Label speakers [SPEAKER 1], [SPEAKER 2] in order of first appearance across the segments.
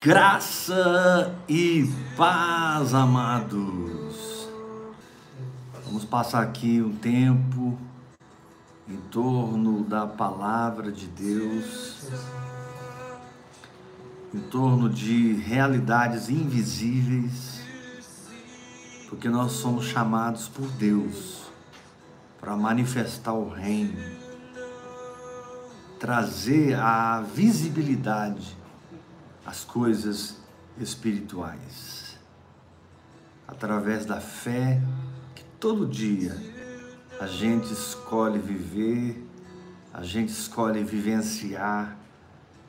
[SPEAKER 1] Graça e paz, amados. Vamos passar aqui um tempo em torno da palavra de Deus, em torno de realidades invisíveis, porque nós somos chamados por Deus para manifestar o reino, trazer a visibilidade as coisas espirituais. Através da fé que todo dia a gente escolhe viver, a gente escolhe vivenciar,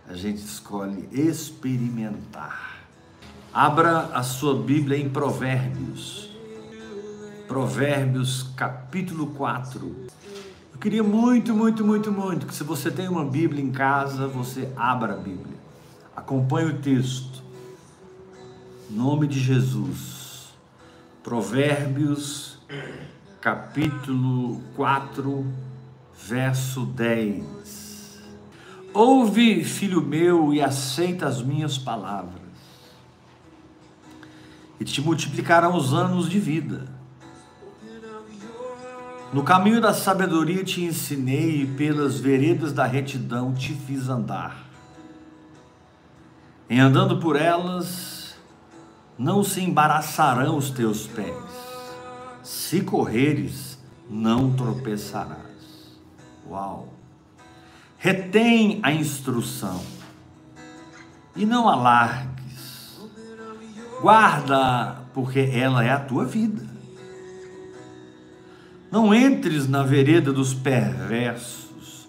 [SPEAKER 1] a gente escolhe experimentar. Abra a sua Bíblia em Provérbios. Provérbios capítulo 4. Eu queria muito, muito, muito, muito que se você tem uma Bíblia em casa, você abra a Bíblia. Acompanhe o texto. Nome de Jesus. Provérbios, capítulo 4, verso 10. Ouve, filho meu, e aceita as minhas palavras, e te multiplicarão os anos de vida. No caminho da sabedoria te ensinei, e pelas veredas da retidão te fiz andar. Em andando por elas, não se embaraçarão os teus pés. Se correres, não tropeçarás. Uau! Retém a instrução e não alargues. Guarda, porque ela é a tua vida. Não entres na vereda dos perversos,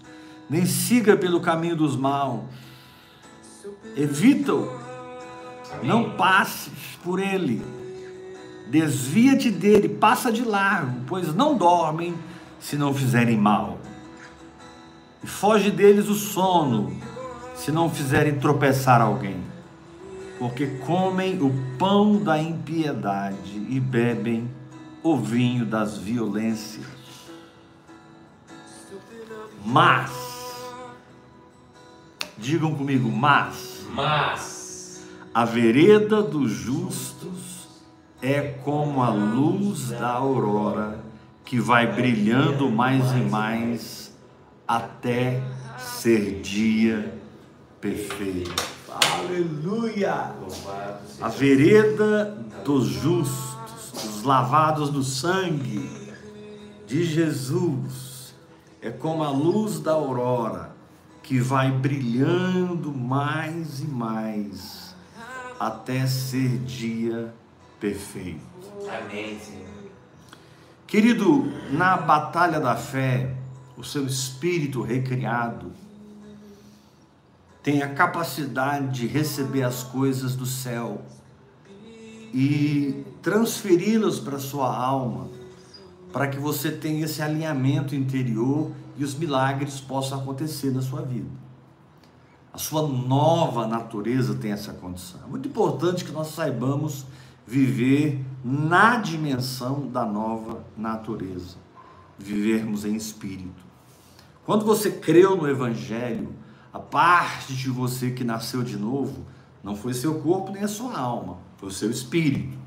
[SPEAKER 1] nem siga pelo caminho dos maus evita-o, não passes por ele, desvia-te dele, passa de largo, pois não dormem se não fizerem mal, e foge deles o sono, se não fizerem tropeçar alguém, porque comem o pão da impiedade e bebem o vinho das violências. Mas, digam comigo, mas,
[SPEAKER 2] mas
[SPEAKER 1] a vereda dos justos é como a luz da aurora que vai brilhando mais e mais até ser dia perfeito. Aleluia! A vereda dos justos, dos lavados no sangue de Jesus, é como a luz da aurora que vai brilhando mais e mais até ser dia perfeito.
[SPEAKER 2] Amém, Senhor.
[SPEAKER 1] Querido, na batalha da fé, o seu espírito recriado tem a capacidade de receber as coisas do céu e transferi-las para a sua alma, para que você tenha esse alinhamento interior e os milagres possam acontecer na sua vida. A sua nova natureza tem essa condição. É muito importante que nós saibamos viver na dimensão da nova natureza, vivermos em espírito. Quando você creu no Evangelho, a parte de você que nasceu de novo não foi seu corpo nem a sua alma, foi o seu espírito.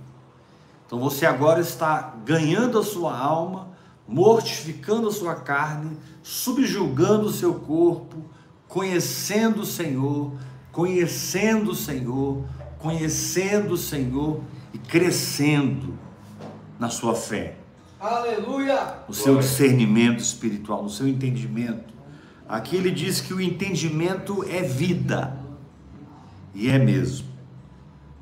[SPEAKER 1] Então você agora está ganhando a sua alma mortificando a sua carne, subjugando o seu corpo, conhecendo o Senhor, conhecendo o Senhor, conhecendo o Senhor e crescendo na sua fé.
[SPEAKER 2] Aleluia!
[SPEAKER 1] No seu discernimento espiritual, no seu entendimento. Aqui ele diz que o entendimento é vida. E é mesmo.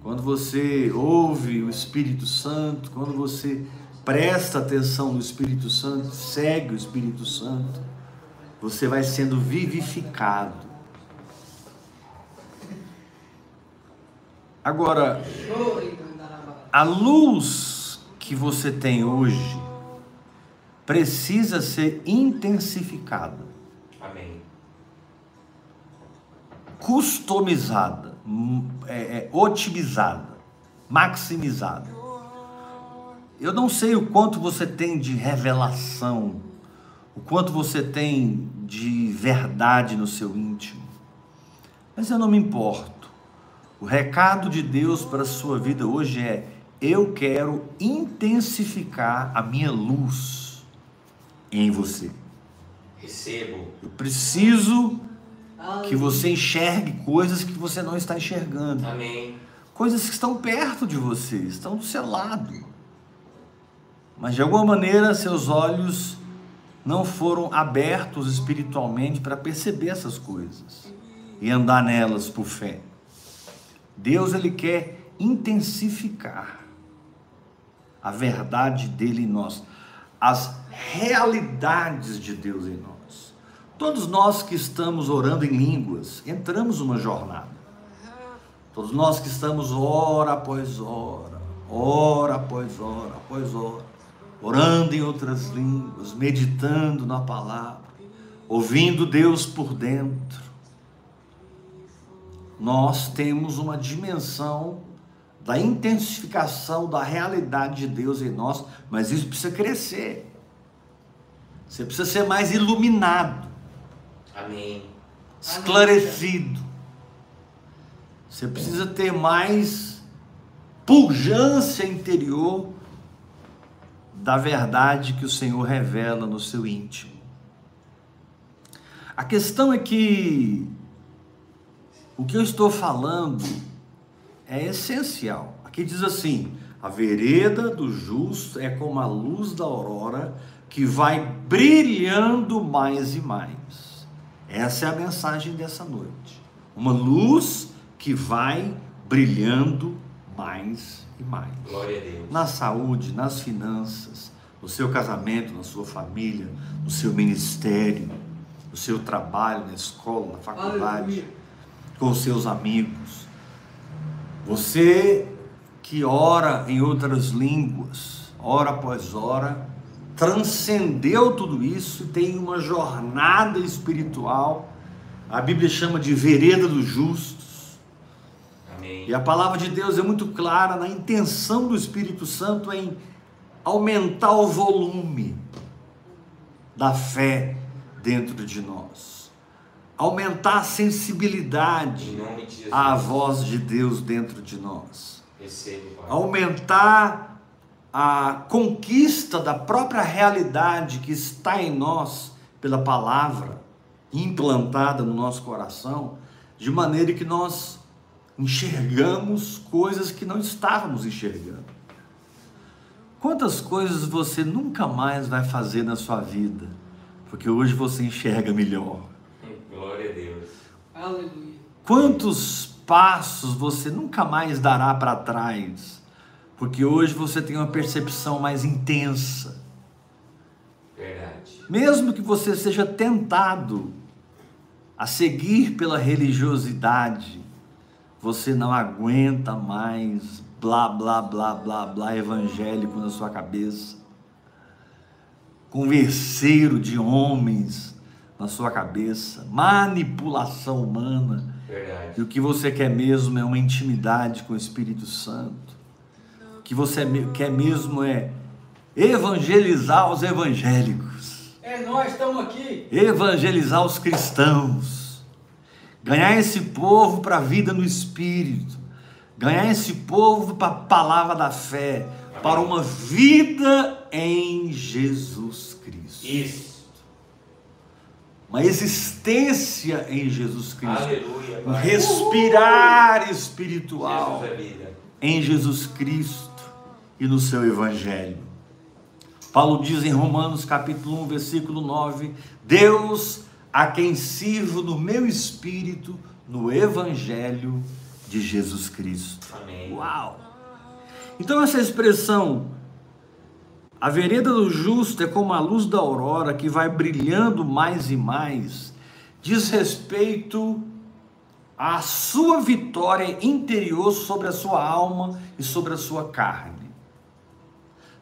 [SPEAKER 1] Quando você ouve o Espírito Santo, quando você presta atenção no Espírito Santo, segue o Espírito Santo, você vai sendo vivificado. Agora, a luz que você tem hoje precisa ser intensificada.
[SPEAKER 2] Amém.
[SPEAKER 1] Customizada, é, é, otimizada, maximizada. Eu não sei o quanto você tem de revelação, o quanto você tem de verdade no seu íntimo, mas eu não me importo, O recado de Deus para a sua vida hoje é: eu quero intensificar a minha luz em você.
[SPEAKER 2] Recebo.
[SPEAKER 1] Eu preciso que você enxergue coisas que você não está enxergando.
[SPEAKER 2] Amém.
[SPEAKER 1] Coisas que estão perto de você, estão do seu lado. Mas de alguma maneira seus olhos não foram abertos espiritualmente para perceber essas coisas e andar nelas por fé. Deus ele quer intensificar a verdade dele em nós, as realidades de Deus em nós. Todos nós que estamos orando em línguas, entramos numa jornada. Todos nós que estamos hora após hora, hora após hora, após hora, orando em outras línguas, meditando na palavra, ouvindo Deus por dentro, nós temos uma dimensão da intensificação da realidade de Deus em nós, mas isso precisa crescer. Você precisa ser mais iluminado.
[SPEAKER 2] Amém.
[SPEAKER 1] Esclarecido. Você precisa ter mais pujança interior da verdade que o Senhor revela no seu íntimo. A questão é que o que eu estou falando é essencial. Aqui diz assim: a vereda do justo é como a luz da aurora que vai brilhando mais e mais. Essa é a mensagem dessa noite. Uma luz que vai brilhando mais e mais.
[SPEAKER 2] Glória a Deus.
[SPEAKER 1] Na saúde, nas finanças, no seu casamento, na sua família, no seu ministério, no seu trabalho, na escola, na faculdade. Aleluia com seus amigos. Você que ora em outras línguas, hora após hora, transcendeu tudo isso, tem uma jornada espiritual. A Bíblia chama de vereda dos justos.
[SPEAKER 2] Amém.
[SPEAKER 1] E a palavra de Deus é muito clara na intenção do Espírito Santo em aumentar o volume da fé dentro de nós aumentar a sensibilidade à voz de Deus dentro de nós. Aumentar a conquista da própria realidade que está em nós pela palavra implantada no nosso coração, de maneira que nós enxergamos coisas que não estávamos enxergando. Quantas coisas você nunca mais vai fazer na sua vida, porque hoje você enxerga melhor.
[SPEAKER 2] Aleluia.
[SPEAKER 1] Quantos passos você nunca mais dará para trás? Porque hoje você tem uma percepção mais intensa.
[SPEAKER 2] Verdade.
[SPEAKER 1] Mesmo que você seja tentado a seguir pela religiosidade, você não aguenta mais blá blá blá blá blá evangélico na sua cabeça. Converseiro de homens na sua cabeça, manipulação humana.
[SPEAKER 2] Verdade.
[SPEAKER 1] E o que você quer mesmo é uma intimidade com o Espírito Santo. Que você quer mesmo é evangelizar os evangélicos.
[SPEAKER 2] É, nós estamos aqui.
[SPEAKER 1] Evangelizar os cristãos. Ganhar esse povo para a vida no Espírito. Ganhar esse povo para a palavra da fé. Amém. Para uma vida em Jesus Cristo.
[SPEAKER 2] Isso
[SPEAKER 1] uma existência em Jesus Cristo,
[SPEAKER 2] Aleluia,
[SPEAKER 1] um respirar espiritual
[SPEAKER 2] Jesus é
[SPEAKER 1] em Jesus Cristo e no seu Evangelho. Paulo diz em Romanos capítulo 1, versículo 9: Deus a quem sirvo no meu espírito no Evangelho de Jesus Cristo.
[SPEAKER 2] Amém.
[SPEAKER 1] Uau! Então essa expressão a vereda do justo é como a luz da aurora que vai brilhando mais e mais, diz respeito à sua vitória interior sobre a sua alma e sobre a sua carne.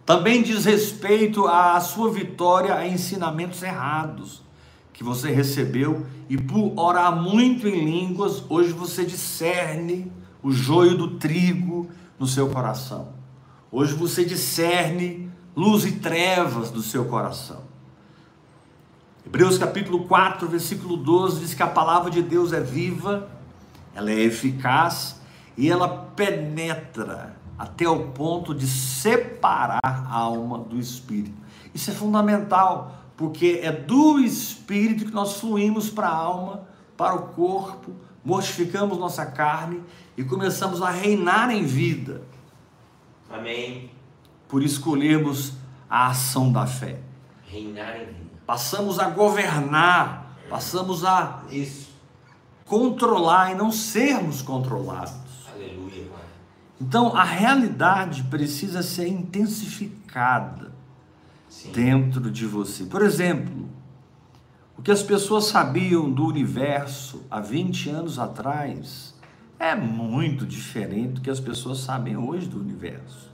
[SPEAKER 1] Também diz respeito à sua vitória a ensinamentos errados que você recebeu e por orar muito em línguas, hoje você discerne o joio do trigo no seu coração. Hoje você discerne luz e trevas do seu coração. Hebreus capítulo 4, versículo 12 diz que a palavra de Deus é viva, ela é eficaz e ela penetra até o ponto de separar a alma do espírito. Isso é fundamental, porque é do espírito que nós fluímos para a alma, para o corpo, mortificamos nossa carne e começamos a reinar em vida.
[SPEAKER 2] Amém.
[SPEAKER 1] Por escolhermos a ação da fé.
[SPEAKER 2] Reinar em vida.
[SPEAKER 1] Passamos a governar, passamos a
[SPEAKER 2] Isso.
[SPEAKER 1] controlar e não sermos controlados. Então a realidade precisa ser intensificada
[SPEAKER 2] Sim.
[SPEAKER 1] dentro de você. Por exemplo, o que as pessoas sabiam do universo há 20 anos atrás é muito diferente do que as pessoas sabem hoje do universo.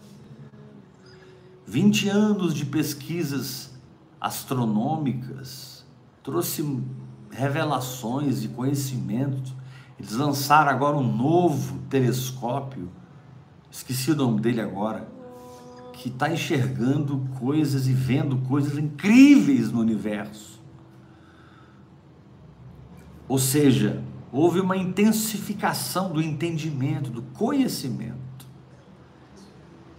[SPEAKER 1] 20 anos de pesquisas astronômicas trouxe revelações e conhecimentos. Eles lançaram agora um novo telescópio, esqueci o nome dele agora, que está enxergando coisas e vendo coisas incríveis no universo. Ou seja, houve uma intensificação do entendimento, do conhecimento.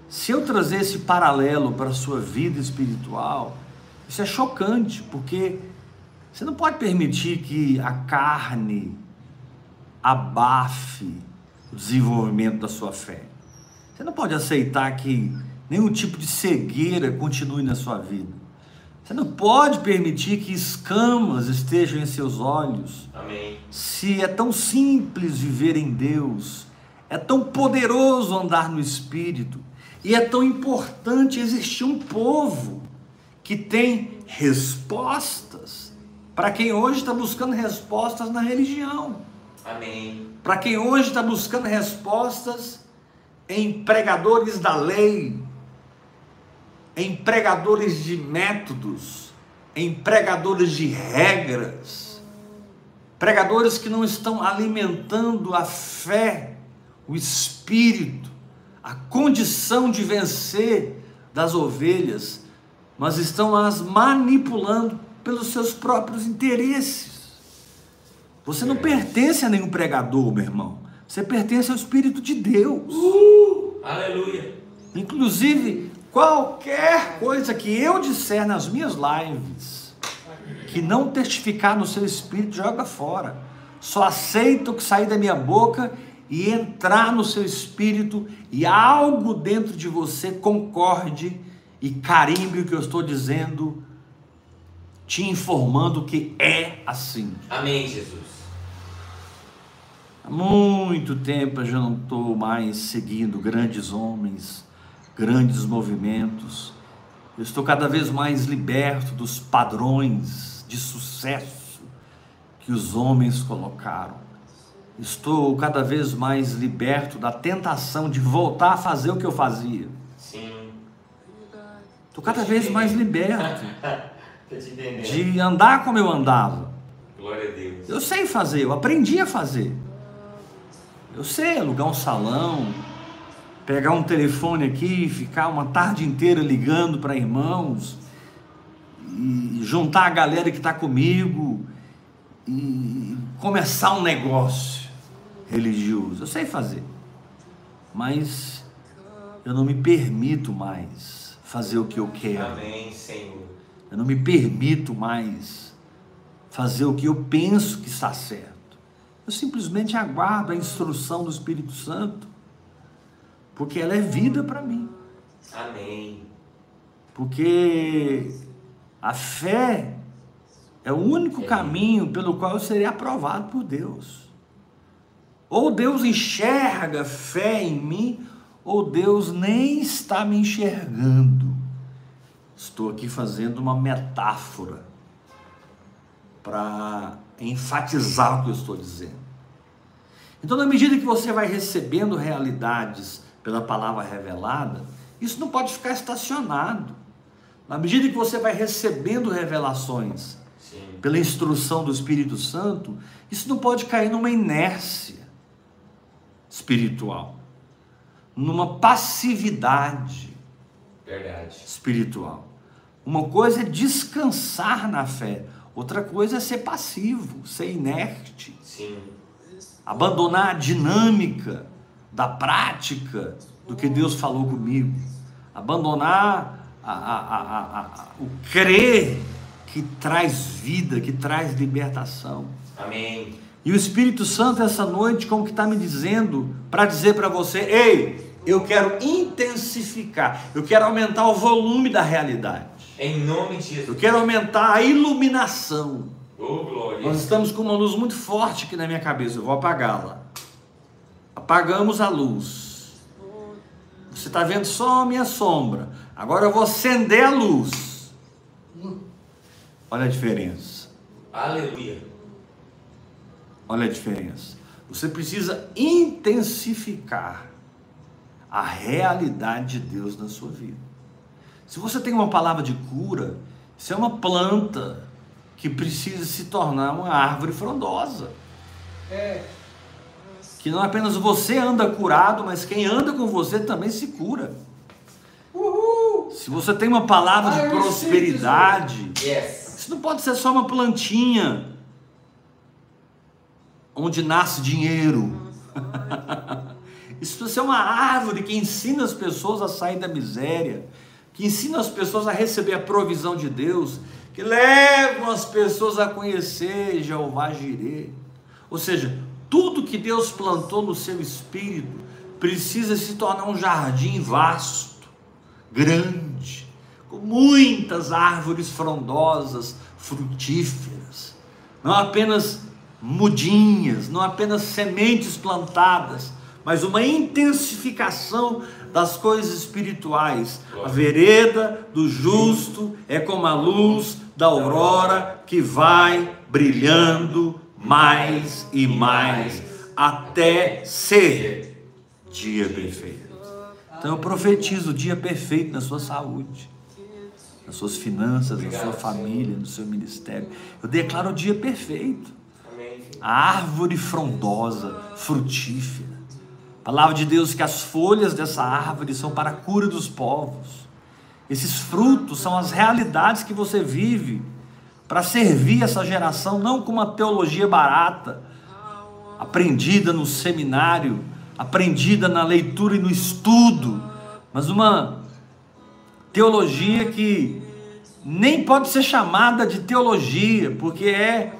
[SPEAKER 1] Se eu trazer esse paralelo para a sua vida espiritual, isso é chocante, porque você não pode permitir que a carne abafe o desenvolvimento da sua fé. Você não pode aceitar que nenhum tipo de cegueira continue na sua vida. Você não pode permitir que escamas estejam em seus olhos.
[SPEAKER 2] Amém.
[SPEAKER 1] Se é tão simples viver em Deus, é tão poderoso andar no Espírito, e é tão importante existir um povo que tem respostas para quem hoje está buscando respostas na religião,
[SPEAKER 2] Amém.
[SPEAKER 1] para quem hoje está buscando respostas em pregadores da lei, em pregadores de métodos, em pregadores de regras, pregadores que não estão alimentando a fé, o espírito, a condição de vencer das ovelhas, mas estão as manipulando pelos seus próprios interesses. Você não pertence a nenhum pregador, meu irmão. Você pertence ao Espírito de Deus.
[SPEAKER 2] Aleluia.
[SPEAKER 1] Inclusive, qualquer coisa que eu disser nas minhas lives que não testificar no seu espírito, joga fora. Só aceita o que sair da minha boca e entrar no seu espírito e algo dentro de você concorde e carimbe o que eu estou dizendo, te informando que é assim.
[SPEAKER 2] Amém, Jesus.
[SPEAKER 1] Há muito tempo eu já não estou mais seguindo grandes homens, grandes movimentos. Eu estou cada vez mais liberto dos padrões de sucesso que os homens colocaram. Estou cada vez mais liberto da tentação de voltar a fazer o que eu fazia.
[SPEAKER 2] Sim.
[SPEAKER 1] Estou cada vez mais liberto de andar como eu andava.
[SPEAKER 2] Glória a Deus.
[SPEAKER 1] Eu sei fazer, eu aprendi a fazer. Eu sei alugar um salão, pegar um telefone aqui ficar uma tarde inteira ligando para irmãos, e juntar a galera que está comigo e começar um negócio religioso. Eu sei fazer, mas eu não me permito mais fazer o que eu quero.
[SPEAKER 2] Amém, Senhor.
[SPEAKER 1] Eu não me permito mais fazer o que eu penso que está certo. Eu simplesmente aguardo a instrução do Espírito Santo, porque ela é vida para mim.
[SPEAKER 2] Amém.
[SPEAKER 1] Porque a fé é o único caminho pelo qual eu serei aprovado por Deus. Ou Deus enxerga fé em mim, ou Deus nem está me enxergando. Estou aqui fazendo uma metáfora para enfatizar o que eu estou dizendo. Então, na medida que você vai recebendo realidades pela palavra revelada, isso não pode ficar estacionado. Na medida que você vai recebendo revelações
[SPEAKER 2] Sim.
[SPEAKER 1] pela instrução do Espírito Santo, isso não pode cair numa inércia espiritual, numa passividade
[SPEAKER 2] Verdade.
[SPEAKER 1] espiritual. Uma coisa é descansar na fé, outra coisa é ser passivo, ser inerte,
[SPEAKER 2] Sim.
[SPEAKER 1] abandonar a dinâmica da prática do que Deus falou comigo. Abandonar a, a, a, o crer que traz vida, que traz libertação.
[SPEAKER 2] Amém.
[SPEAKER 1] E o Espírito Santo essa noite, como que está me dizendo, para dizer para você, ei, eu quero intensificar, eu quero aumentar o volume da realidade.
[SPEAKER 2] Em nome de Jesus.
[SPEAKER 1] Eu quero aumentar a iluminação.
[SPEAKER 2] Oh, glória.
[SPEAKER 1] Nós estamos com uma luz muito forte aqui na minha cabeça, eu vou apagá-la. Apagamos a luz. Você está vendo só a minha sombra. Agora eu vou acender a luz. Olha a diferença.
[SPEAKER 2] Aleluia.
[SPEAKER 1] Olha a diferença. Você precisa intensificar a realidade de Deus na sua vida. Se você tem uma palavra de cura, isso é uma planta que precisa se tornar uma árvore frondosa.
[SPEAKER 3] É.
[SPEAKER 1] Que não apenas você anda curado, mas quem anda com você também se cura.
[SPEAKER 3] Uhul.
[SPEAKER 1] Se você tem uma palavra de
[SPEAKER 3] receive
[SPEAKER 1] prosperidade, isso não pode ser só uma plantinha onde nasce dinheiro. Isso precisa ser uma árvore que ensina as pessoas a sair da miséria, que ensina as pessoas a receber a provisão de Deus, que levam as pessoas a conhecer Jeová Jireh. Ou seja, tudo que Deus plantou no seu espírito precisa se tornar um jardim vasto, grande, com muitas árvores frondosas, frutíferas, não apenas mudinhas, não apenas sementes plantadas, mas uma intensificação das coisas espirituais. A vereda do justo é como a luz da aurora que vai brilhando mais e mais até ser dia perfeito. Então eu profetizo o dia perfeito na sua saúde, nas suas finanças, na sua família, no seu ministério. Eu declaro o dia perfeito a árvore frondosa, frutífera. A palavra de Deus que as folhas dessa árvore são para a cura dos povos. Esses frutos são as realidades que você vive para servir essa geração, não com uma teologia barata, aprendida no seminário, aprendida na leitura e no estudo, mas uma teologia que nem pode ser chamada de teologia, porque é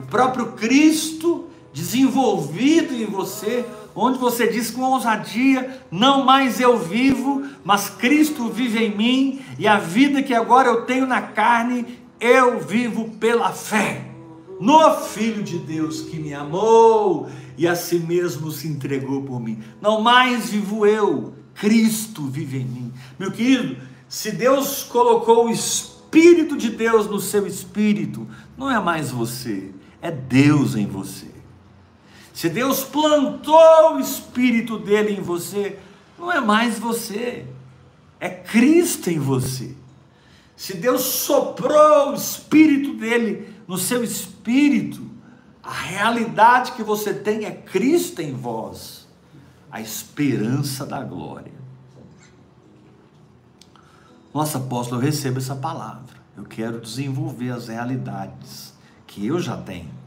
[SPEAKER 1] o próprio Cristo desenvolvido em você, onde você diz com ousadia: não mais eu vivo, mas Cristo vive em mim, e a vida que agora eu tenho na carne, eu vivo pela fé no Filho de Deus que me amou e a si mesmo se entregou por mim. Não mais vivo eu, Cristo vive em mim. Meu querido, se Deus colocou o Espírito de Deus no seu espírito, não é mais você, é Deus em você. Se Deus plantou o Espírito dele em você, não é mais você, é Cristo em você. Se Deus soprou o Espírito dele no seu espírito, a realidade que você tem é Cristo em vós, a esperança da glória. Nossa apóstolo, eu recebo essa palavra. Eu quero desenvolver as realidades que eu já tenho.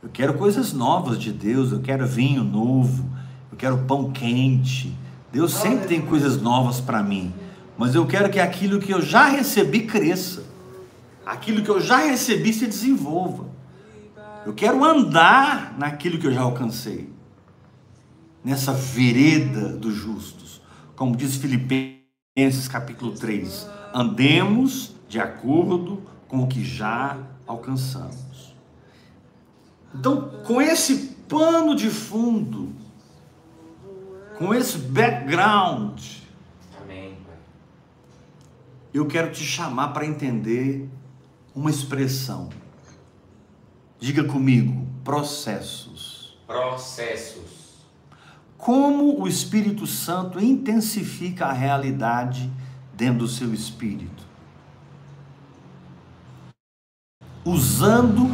[SPEAKER 1] Eu quero coisas novas de Deus, eu quero vinho novo, eu quero pão quente. Deus sempre tem coisas novas para mim, mas eu quero que aquilo que eu já recebi cresça. Aquilo que eu já recebi se desenvolva. Eu quero andar naquilo que eu já alcancei. Nessa vereda dos justos. Como diz Filipenses capítulo 3, andemos de acordo com o que já alcançamos. Então, com esse pano de fundo, com esse background,
[SPEAKER 2] Amém,
[SPEAKER 1] eu quero te chamar para entender uma expressão. Diga comigo, processos.
[SPEAKER 2] Processos.
[SPEAKER 1] Como o Espírito Santo intensifica a realidade dentro do seu espírito? Usando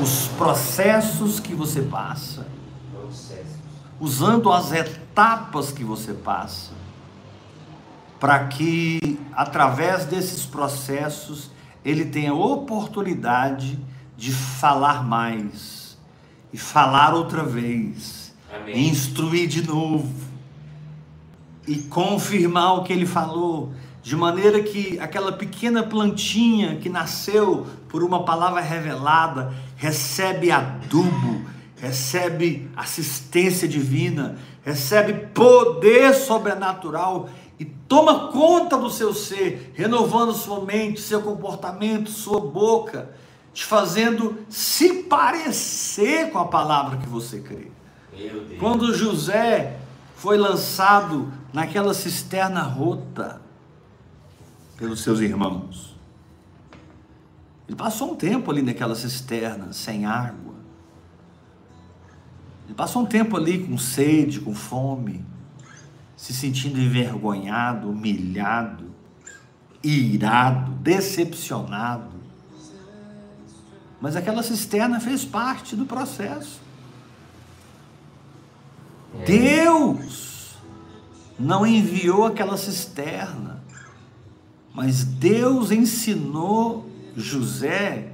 [SPEAKER 1] os processos que você passa, usando as etapas que você passa, para que através desses processos ele tenha oportunidade de falar mais e falar outra vez
[SPEAKER 2] Amém.
[SPEAKER 1] instruir de novo e confirmar o que ele falou, de maneira que aquela pequena plantinha que nasceu por uma palavra revelada recebe adubo, recebe assistência divina, recebe poder sobrenatural e toma conta do seu ser, renovando sua mente, seu comportamento, sua boca, te fazendo se parecer com a palavra que você crê. Quando José foi lançado naquela cisterna rota pelos seus irmãos, ele passou um tempo ali naquela cisterna, sem água. Ele passou um tempo ali com sede, com fome, se sentindo envergonhado, humilhado, irado, decepcionado. Mas aquela cisterna fez parte do processo.
[SPEAKER 2] É.
[SPEAKER 1] Deus não enviou aquela cisterna, mas Deus ensinou José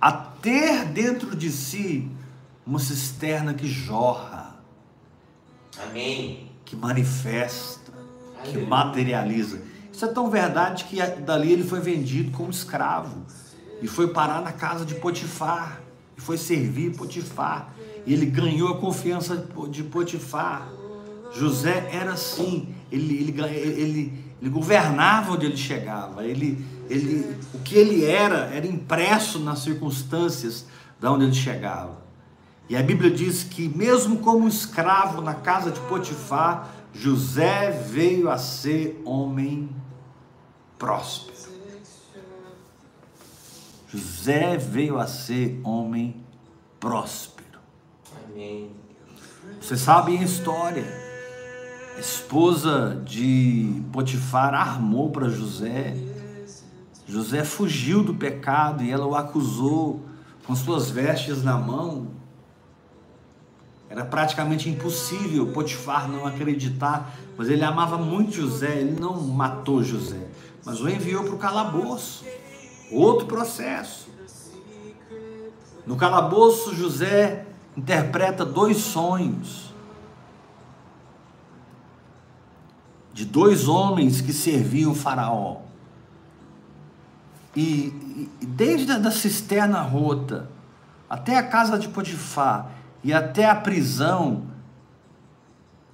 [SPEAKER 1] a ter dentro de si uma cisterna que jorra,
[SPEAKER 2] Amém.
[SPEAKER 1] que manifesta, que materializa. Isso é tão verdade que dali ele foi vendido como escravo e foi parar na casa de Potifar e foi servir Potifar. E ele ganhou a confiança de Potifar. José era assim, ele, ele, ele, ele governava onde ele chegava, ele, ele, o que ele era era impresso nas circunstâncias da onde ele chegava. E a Bíblia diz que, mesmo como escravo na casa de Potifar, José veio a ser homem próspero. José veio a ser homem próspero.
[SPEAKER 2] Amém.
[SPEAKER 1] Vocês sabem a história. A esposa de Potifar armou para José. José fugiu do pecado e ela o acusou com suas vestes na mão. Era praticamente impossível Potifar não acreditar, mas ele amava muito José, ele não matou José, mas o enviou para o calabouço. Outro processo. No calabouço, José interpreta dois sonhos de dois homens que serviam o Faraó. E, e desde a da cisterna rota até a casa de Potifar e até a prisão,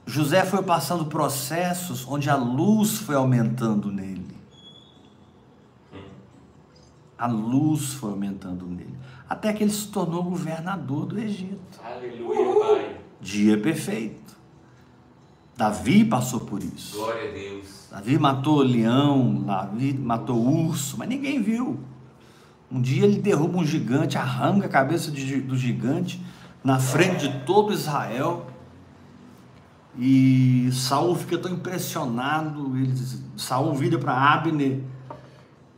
[SPEAKER 1] José foi passando processos onde a luz foi aumentando nele. A luz foi aumentando nele. Até que ele se tornou governador do Egito.
[SPEAKER 2] Aleluia, Pai.
[SPEAKER 1] Dia perfeito. Davi passou por isso.
[SPEAKER 2] Glória a Deus.
[SPEAKER 1] Davi matou leão, Davi matou urso, mas ninguém viu. Um dia ele derruba um gigante, arranca a cabeça de- do gigante na frente de todo Israel. E Saul fica tão impressionado, ele, Saul vira para Abner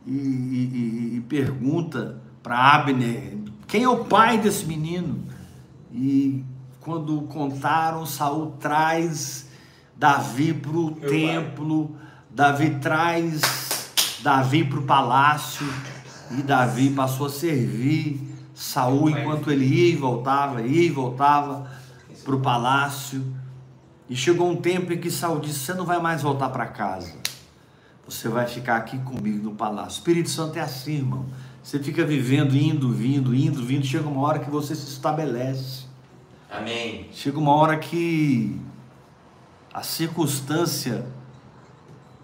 [SPEAKER 1] e, e- e- e pergunta para Abner quem é o pai desse menino. E quando contaram, Saul traz Davi para o
[SPEAKER 2] pai.
[SPEAKER 1] templo, Davi traz Davi para o palácio e Davi passou a servir Saul
[SPEAKER 2] pai.
[SPEAKER 1] enquanto ele ia e voltava, ia e voltava para o palácio. E chegou um tempo em que Saul disse: Você não vai mais voltar para casa. Você vai ficar aqui comigo no palácio. O Espírito Santo é assim, irmão. Você fica vivendo, indo, vindo, indo, vindo. Chega uma hora que você se estabelece.
[SPEAKER 2] Amém.
[SPEAKER 1] Chega uma hora que a circunstância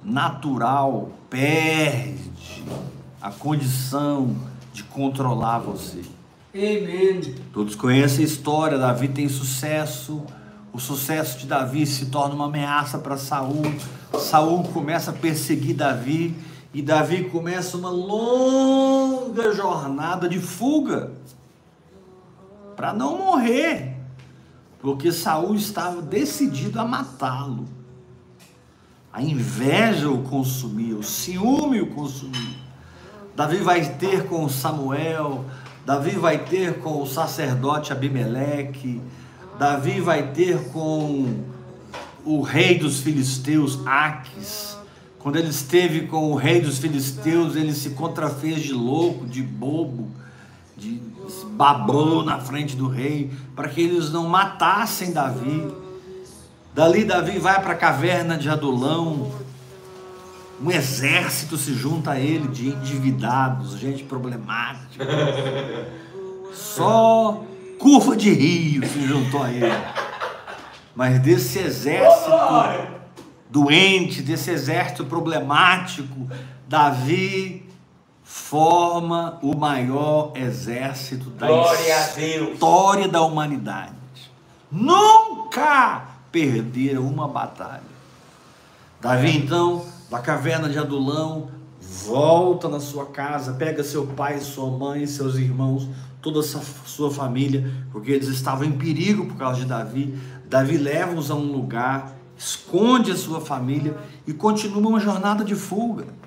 [SPEAKER 1] natural perde a condição de controlar você.
[SPEAKER 3] Amen.
[SPEAKER 1] Todos conhecem a história, Davi tem sucesso. O sucesso de Davi se torna uma ameaça para Saul. Saul começa a perseguir Davi e Davi começa uma longa jornada de fuga para não morrer, porque Saul estava decidido a matá-lo. A inveja o consumia, o ciúme o consumia. Davi vai ter com Samuel, Davi vai ter com o sacerdote Abimeleque, Davi vai ter com o rei dos filisteus, Aques. Quando ele esteve com o rei dos filisteus, ele se contrafez de louco, de bobo, de babou na frente do rei, para que eles não matassem Davi. Dali Davi vai para a caverna de Adulão. Um exército se junta a ele de endividados, gente problemática. Só curva de rio se juntou a ele. Mas desse exército doente, desse exército problemático, Davi forma o maior exército da história da humanidade. Nunca perderam uma batalha. Davi, então, da caverna de Adulão, volta na sua casa, pega seu pai, sua mãe, seus irmãos, toda a sua família, porque eles estavam em perigo por causa de Davi. Davi leva-os a um lugar, esconde a sua família e continua uma jornada de fuga.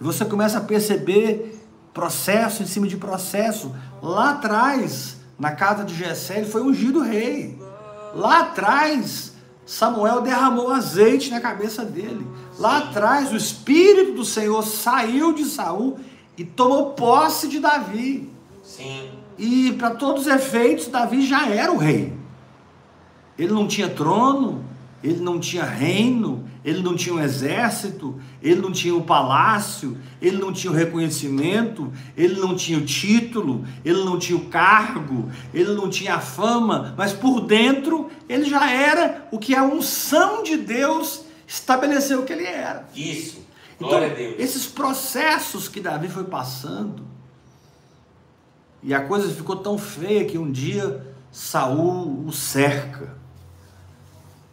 [SPEAKER 1] E você começa a perceber processo em cima de processo. Lá atrás, na casa de Jessé, ele foi ungido rei. Lá atrás, Samuel derramou azeite na cabeça dele. Lá atrás, o espírito do Senhor saiu de Saul e tomou posse de Davi.
[SPEAKER 2] Sim.
[SPEAKER 1] E para todos os efeitos, Davi já era o rei. Ele não tinha trono, ele não tinha reino, ele não tinha um exército, ele não tinha o um palácio, ele não tinha o reconhecimento, ele não tinha o título, ele não tinha o cargo, ele não tinha a fama, mas por dentro ele já era o que a unção de Deus estabeleceu que ele era.
[SPEAKER 2] Isso.
[SPEAKER 1] Então,
[SPEAKER 2] Glória a Deus.
[SPEAKER 1] esses processos que Davi foi passando, e a coisa ficou tão feia que um dia Saul o cerca.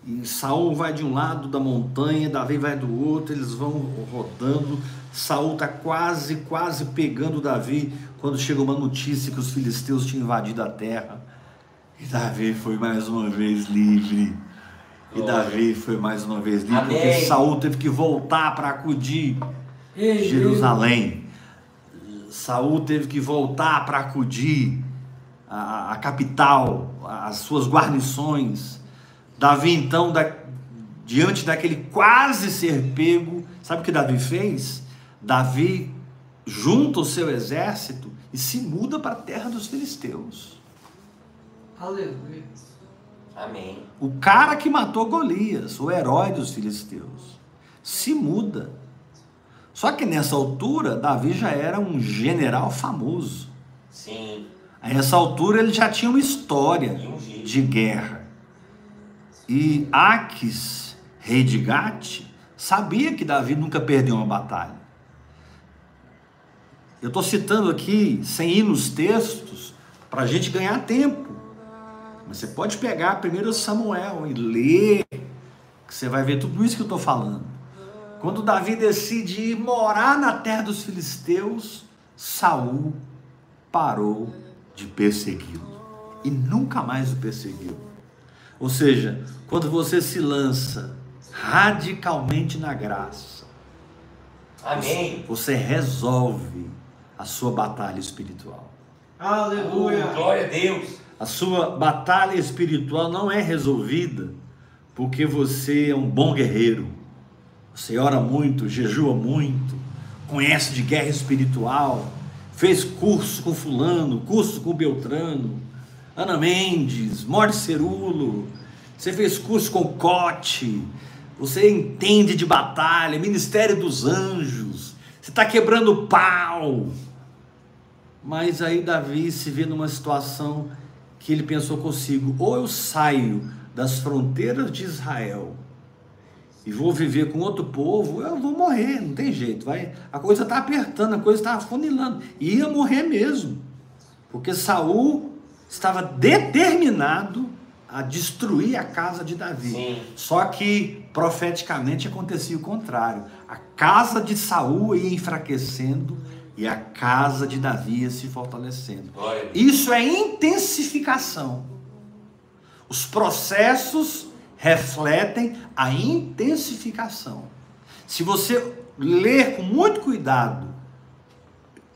[SPEAKER 1] E Saul vai de um lado da montanha, Davi vai do outro, eles vão rodando. Saul está quase, quase pegando Davi quando chega uma notícia que os filisteus tinham invadido a terra. E Davi foi mais uma vez livre. E Davi foi mais uma vez livre,
[SPEAKER 2] Amém.
[SPEAKER 1] porque Saul teve que voltar para acudir
[SPEAKER 3] Ei,
[SPEAKER 1] Jerusalém. Saul teve que voltar para acudir a, a capital, as suas guarnições. Davi, então, da- diante daquele quase ser pego, sabe o que Davi fez? Davi junta o seu exército e se muda para a terra dos filisteus.
[SPEAKER 3] Aleluia.
[SPEAKER 2] Amém.
[SPEAKER 1] O cara que matou Golias, o herói dos filisteus, se muda. Só que nessa altura, Davi já era um general famoso.
[SPEAKER 2] Sim.
[SPEAKER 1] A essa altura ele já tinha uma história de guerra. E Aques, rei de Gate, sabia que Davi nunca perdeu uma batalha. Eu estou citando aqui, sem ir nos textos, para a gente ganhar tempo. Mas você pode pegar 1 Samuel e ler, que você vai ver tudo isso que eu estou falando. Quando Davi decide ir morar na terra dos filisteus, Saul parou de persegui-lo e nunca mais o perseguiu. Ou seja, quando você se lança radicalmente na graça,
[SPEAKER 2] Amém.
[SPEAKER 1] você resolve a sua batalha espiritual.
[SPEAKER 3] Aleluia.
[SPEAKER 2] Uh, glória a Deus.
[SPEAKER 1] A sua batalha espiritual não é resolvida porque você é um bom guerreiro. Você ora muito, jejua muito, conhece de guerra espiritual, fez curso com fulano, curso com Beltrano, Ana Mendes, Morte Cerulo, você fez curso com Cote, você entende de batalha, Ministério dos Anjos, você está quebrando pau. Mas aí Davi se vê numa situação que ele pensou consigo: ou eu saio das fronteiras de Israel e vou viver com outro povo, eu vou morrer, não tem jeito. Vai, a coisa está apertando, a coisa está afunilando. Ia morrer mesmo. Porque Saul estava determinado a destruir a casa de Davi.
[SPEAKER 2] Sim.
[SPEAKER 1] Só que profeticamente acontecia o contrário. A casa de Saul ia enfraquecendo e a casa de Davi ia se fortalecendo. Isso é intensificação. Os processos refletem a intensificação. Se você ler com muito cuidado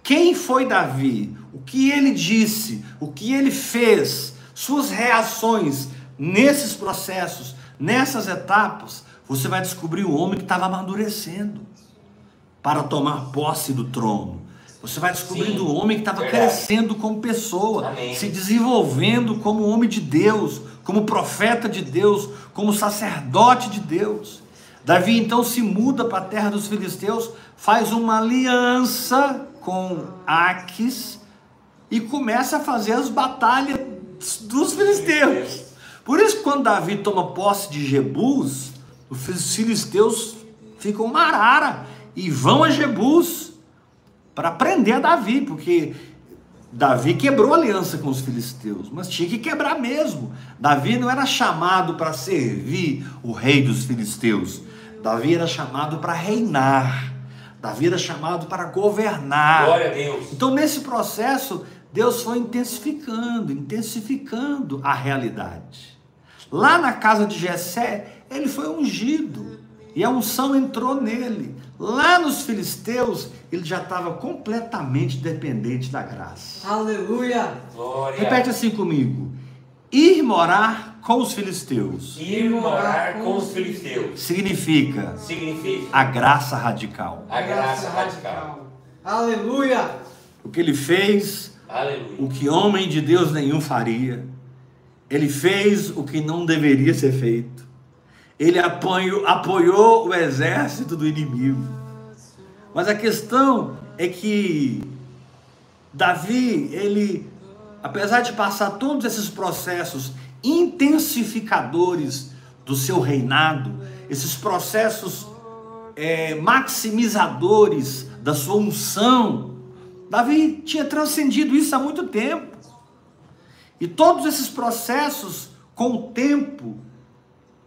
[SPEAKER 1] quem foi Davi, o que ele disse, o que ele fez, suas reações nesses processos, nessas etapas, você vai descobrir o homem que estava amadurecendo para tomar posse do trono. Você vai descobrindo o homem que estava crescendo como pessoa,
[SPEAKER 2] Amém.
[SPEAKER 1] se desenvolvendo como homem de Deus, como profeta de Deus, como sacerdote de Deus. Davi então se muda para a terra dos filisteus, faz uma aliança com Aques e começa a fazer as batalhas dos filisteus. Por isso, quando Davi toma posse de Jebus, os filisteus ficam marara e vão a Jebus para prender a Davi, porque Davi quebrou aliança com os filisteus, mas tinha que quebrar mesmo. Davi não era chamado para servir o rei dos filisteus. Davi era chamado para reinar. Davi era chamado para governar.
[SPEAKER 2] Glória a Deus.
[SPEAKER 1] Então, nesse processo, Deus foi intensificando, intensificando a realidade. Lá na casa de Jessé, ele foi ungido e a unção entrou nele. Lá nos filisteus, ele já estava completamente dependente da graça.
[SPEAKER 3] Aleluia.
[SPEAKER 2] Glória.
[SPEAKER 1] Repete assim comigo: ir morar com os filisteus
[SPEAKER 2] Ir morar com os filisteus
[SPEAKER 1] significa
[SPEAKER 2] significa
[SPEAKER 1] a graça radical.
[SPEAKER 2] a graça radical.
[SPEAKER 3] Aleluia.
[SPEAKER 1] O que ele fez,
[SPEAKER 2] Aleluia.
[SPEAKER 1] o que homem de Deus nenhum faria. Ele fez o que não deveria ser feito. Ele apoiou, apoiou o exército do inimigo. Mas a questão é que Davi, ele, apesar de passar todos esses processos intensificadores do seu reinado, esses processos é, maximizadores da sua unção, Davi tinha transcendido isso há muito tempo. E todos esses processos, com o tempo,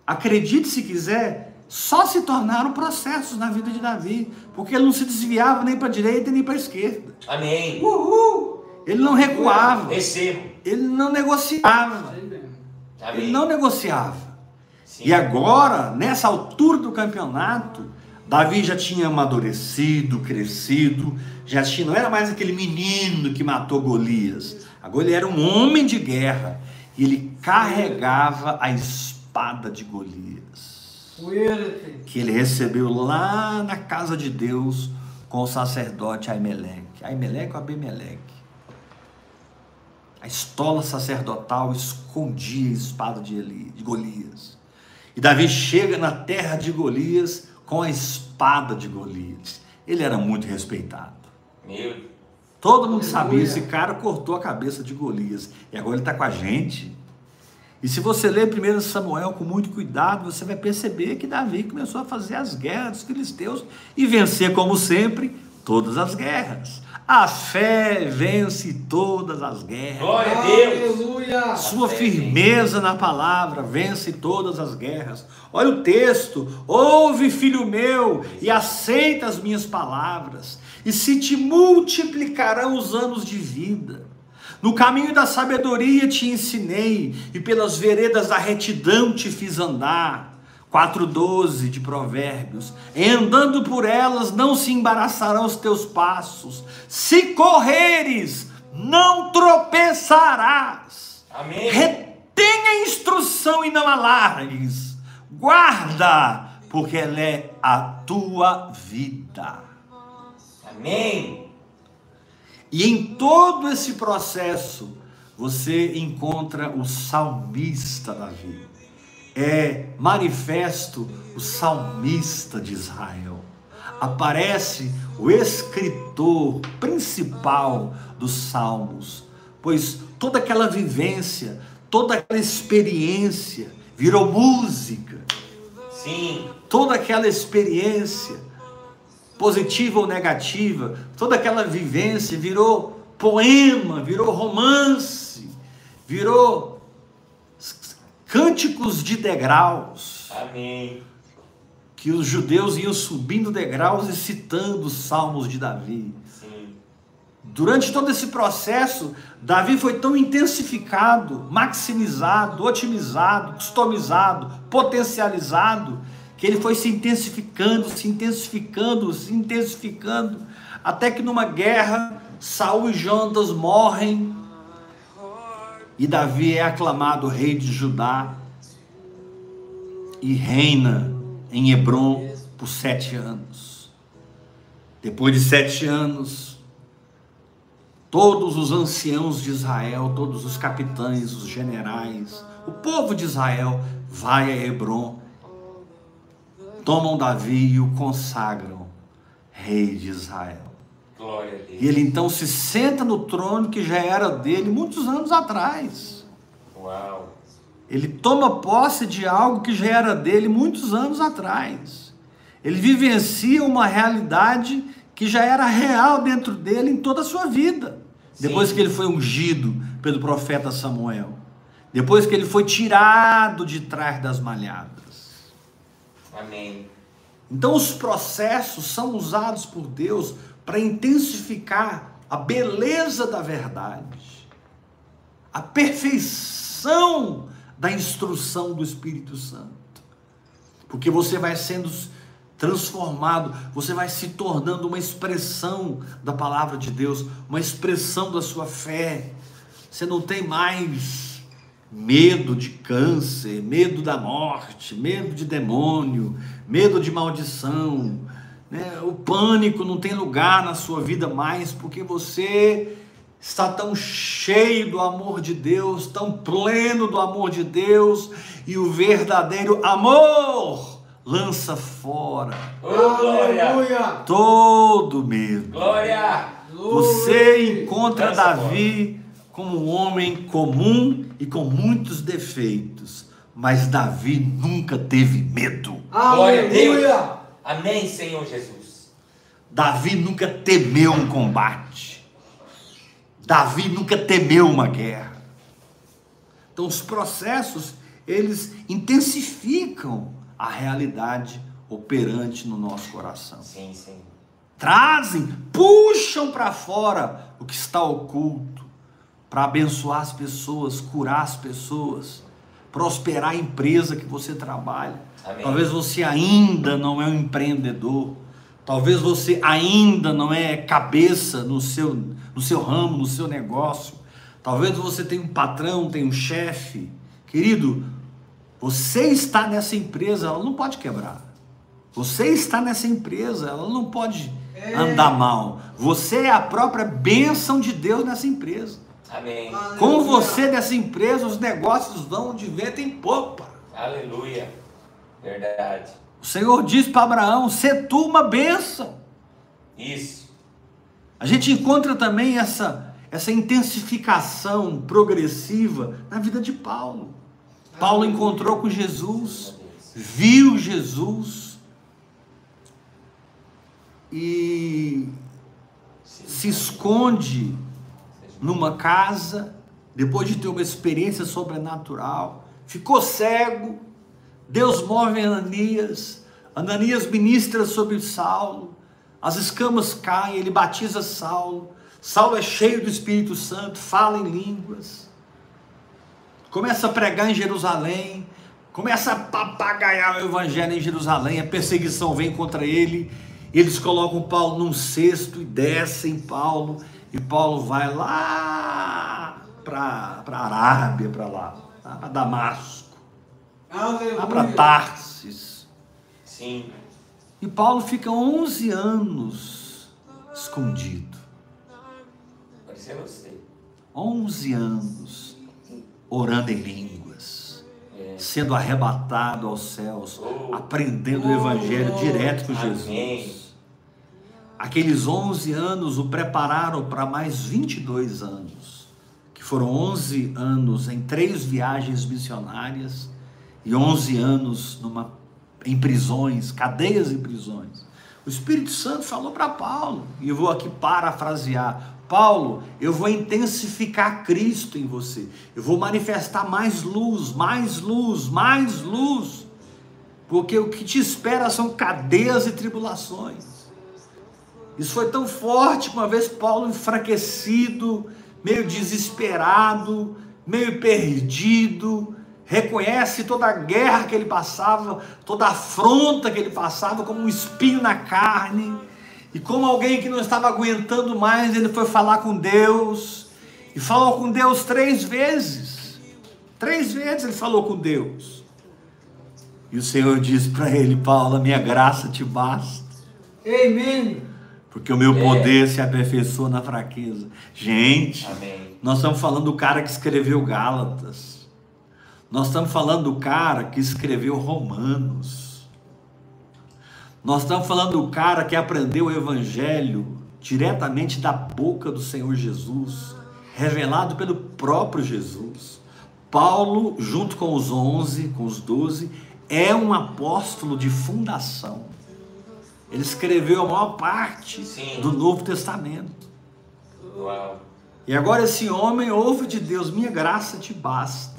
[SPEAKER 1] acredite se quiser, só se tornaram processos na vida de Davi, porque ele não se desviava nem para a direita nem para a esquerda.
[SPEAKER 2] Amém.
[SPEAKER 1] Uhul! Ele não recuava,
[SPEAKER 2] Recebo.
[SPEAKER 1] ele não negociava.
[SPEAKER 2] Amém.
[SPEAKER 1] ele não negociava.
[SPEAKER 2] Sim.
[SPEAKER 1] E agora, nessa altura do campeonato, Davi já tinha amadurecido, crescido, já tinha, não era mais aquele menino que matou Golias. Agora ele era um homem de guerra e ele carregava a espada de Golias, que ele recebeu lá na casa de Deus com o sacerdote Aimeleque. Aimeleque ou Abimeleque? A estola sacerdotal escondia a espada de, de Golias. E Davi chega na terra de Golias com a espada de Golias. Ele era muito respeitado.
[SPEAKER 2] Meu.
[SPEAKER 1] Todo mundo sabia, esse cara cortou a cabeça de Golias. E agora ele está com a gente. E se você ler 1 Samuel com muito cuidado, você vai perceber que Davi começou a fazer as guerras dos filisteus e vencer, como sempre, todas as guerras. A fé vence todas as guerras.
[SPEAKER 2] Glória a Deus.
[SPEAKER 3] Aleluia.
[SPEAKER 1] Sua firmeza na palavra vence todas as guerras. Olha o texto: ouve, filho meu, e aceita as minhas palavras, e se te multiplicarão os anos de vida. No caminho da sabedoria te ensinei, e pelas veredas da retidão te fiz andar. 4,12 de Provérbios. Andando por elas não se embaraçarão os teus passos. Se correres, não tropeçarás.
[SPEAKER 2] Amém.
[SPEAKER 1] Retenha a instrução e não alargues. Guarda, porque ela é a tua vida.
[SPEAKER 2] Amém.
[SPEAKER 1] E em todo esse processo, você encontra o salmista Davi. É manifesto o salmista de Israel. Aparece o escritor principal dos salmos, pois toda aquela vivência, toda aquela experiência virou música,
[SPEAKER 2] Sim.
[SPEAKER 1] toda aquela experiência, positiva ou negativa, toda aquela vivência virou poema, virou romance, virou cânticos de degraus,
[SPEAKER 2] Amém.
[SPEAKER 1] que os judeus iam subindo degraus e citando os salmos de Davi.
[SPEAKER 2] Sim.
[SPEAKER 1] Durante todo esse processo, Davi foi tão intensificado, maximizado, otimizado, customizado, potencializado, que ele foi se intensificando, se intensificando, se intensificando, até que numa guerra, Saul e Jonatas morrem e Davi é aclamado rei de Judá e reina em Hebron por sete anos. Depois de sete anos, todos os anciãos de Israel, todos os capitães, os generais, O povo de Israel vai a Hebron, tomam Davi e o consagram rei de Israel. E ele então se senta no trono que já era dele muitos anos atrás.
[SPEAKER 2] Uau.
[SPEAKER 1] Ele toma posse de algo que já era dele muitos anos atrás. Ele vivencia uma realidade que já era real dentro dele em toda a sua vida.
[SPEAKER 2] Sim.
[SPEAKER 1] Depois que ele foi ungido pelo profeta Samuel. Depois que ele foi tirado de trás das malhadas.
[SPEAKER 2] Amém.
[SPEAKER 1] Então os processos são usados por Deus para intensificar a beleza da verdade, a perfeição da instrução do Espírito Santo. Porque você vai sendo transformado, você vai se tornando uma expressão da palavra de Deus, uma expressão da sua fé. Você não tem mais medo de câncer, medo da morte, medo de demônio, medo de maldição. Né? O pânico não tem lugar na sua vida mais, porque você está tão cheio do amor de Deus, tão pleno do amor de Deus, e o verdadeiro amor lança fora
[SPEAKER 2] Oh.
[SPEAKER 3] Aleluia.
[SPEAKER 1] todo medo.
[SPEAKER 2] Glória.
[SPEAKER 1] Você encontra
[SPEAKER 2] Lança
[SPEAKER 1] Davi como um homem comum e com muitos defeitos, mas Davi nunca teve medo.
[SPEAKER 2] Glória a Deus.
[SPEAKER 3] Aleluia.
[SPEAKER 2] Amém, Senhor Jesus.
[SPEAKER 1] Davi nunca temeu um combate. Davi nunca temeu uma guerra. Então os processos, eles intensificam a realidade operante no nosso coração.
[SPEAKER 2] Sim, Senhor.
[SPEAKER 1] Trazem, puxam para fora o que está oculto, para abençoar as pessoas, curar as pessoas, prosperar a empresa que você trabalha.
[SPEAKER 2] Amém.
[SPEAKER 1] Talvez você ainda não é um empreendedor. Talvez você ainda não é cabeça no seu, no seu ramo, no seu negócio. Talvez você tenha um patrão, tenha um chefe. Querido, você está nessa empresa, ela não pode quebrar. Você está nessa empresa, ela não pode
[SPEAKER 3] É.
[SPEAKER 1] andar mal. Você é a própria bênção de Deus nessa empresa.
[SPEAKER 2] Amém.
[SPEAKER 1] Com você nessa empresa, os negócios vão de vento em popa.
[SPEAKER 2] Aleluia. Verdade.
[SPEAKER 1] O Senhor diz para Abraão: "Se tu uma bênção".
[SPEAKER 2] Isso.
[SPEAKER 1] A gente encontra também essa, essa intensificação progressiva na vida de Paulo. Paulo encontrou com Jesus, viu Jesus e se esconde numa casa, depois de ter uma experiência sobrenatural, ficou cego, Deus move Ananias, Ananias ministra sobre Saulo, as escamas caem, ele batiza Saulo, Saulo é cheio do Espírito Santo, fala em línguas, começa a pregar em Jerusalém, começa a papagaiar o evangelho em Jerusalém, a perseguição vem contra ele, eles colocam Paulo num cesto e descem Paulo, e Paulo vai lá para a Arábia, para lá, para Damasco, lá para
[SPEAKER 3] Aleluia.
[SPEAKER 1] Tarsis.
[SPEAKER 2] Sim.
[SPEAKER 1] E Paulo fica 11 anos escondido.
[SPEAKER 2] Pode ser você.
[SPEAKER 1] 11 anos orando em línguas,
[SPEAKER 2] É.
[SPEAKER 1] sendo arrebatado aos céus,
[SPEAKER 2] Oh.
[SPEAKER 1] aprendendo o evangelho direto com
[SPEAKER 2] Amém.
[SPEAKER 1] Jesus. Aqueles 11 anos o prepararam para mais 22 anos, que foram 11 anos em três viagens missionárias e 11 anos numa, em prisões, cadeias e prisões. O Espírito Santo falou para Paulo, e eu vou aqui parafrasear: Paulo, eu vou intensificar Cristo em você, eu vou manifestar mais luz, mais luz, mais luz, porque o que te espera são cadeias e tribulações. Isso foi tão forte que uma vez Paulo enfraquecido, meio desesperado, meio perdido, reconhece toda a guerra que ele passava, toda a afronta que ele passava como um espinho na carne, e como alguém que não estava aguentando mais, ele foi falar com Deus, e falou com Deus três vezes. Três vezes ele falou com Deus. E o Senhor disse para ele, Paulo, a minha graça te basta.
[SPEAKER 3] Amém.
[SPEAKER 1] Porque o meu
[SPEAKER 2] É.
[SPEAKER 1] poder se aperfeiçoa na fraqueza. Gente,
[SPEAKER 2] Amém.
[SPEAKER 1] nós estamos falando do cara que escreveu Gálatas. Nós estamos falando do cara que escreveu Romanos. Nós estamos falando do cara que aprendeu o Evangelho diretamente da boca do Senhor Jesus, revelado pelo próprio Jesus. Paulo, junto com os onze, com os doze, é um apóstolo de fundação. Ele escreveu a maior parte
[SPEAKER 2] Sim.
[SPEAKER 1] do Novo Testamento.
[SPEAKER 2] Uau.
[SPEAKER 1] E agora esse homem ouve de Deus, minha graça te basta.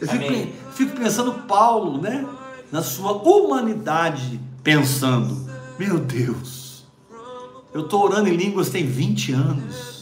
[SPEAKER 1] Eu fico, fico pensando Paulo, né? Na sua humanidade, pensando, meu Deus, eu estou orando em línguas tem 20 anos.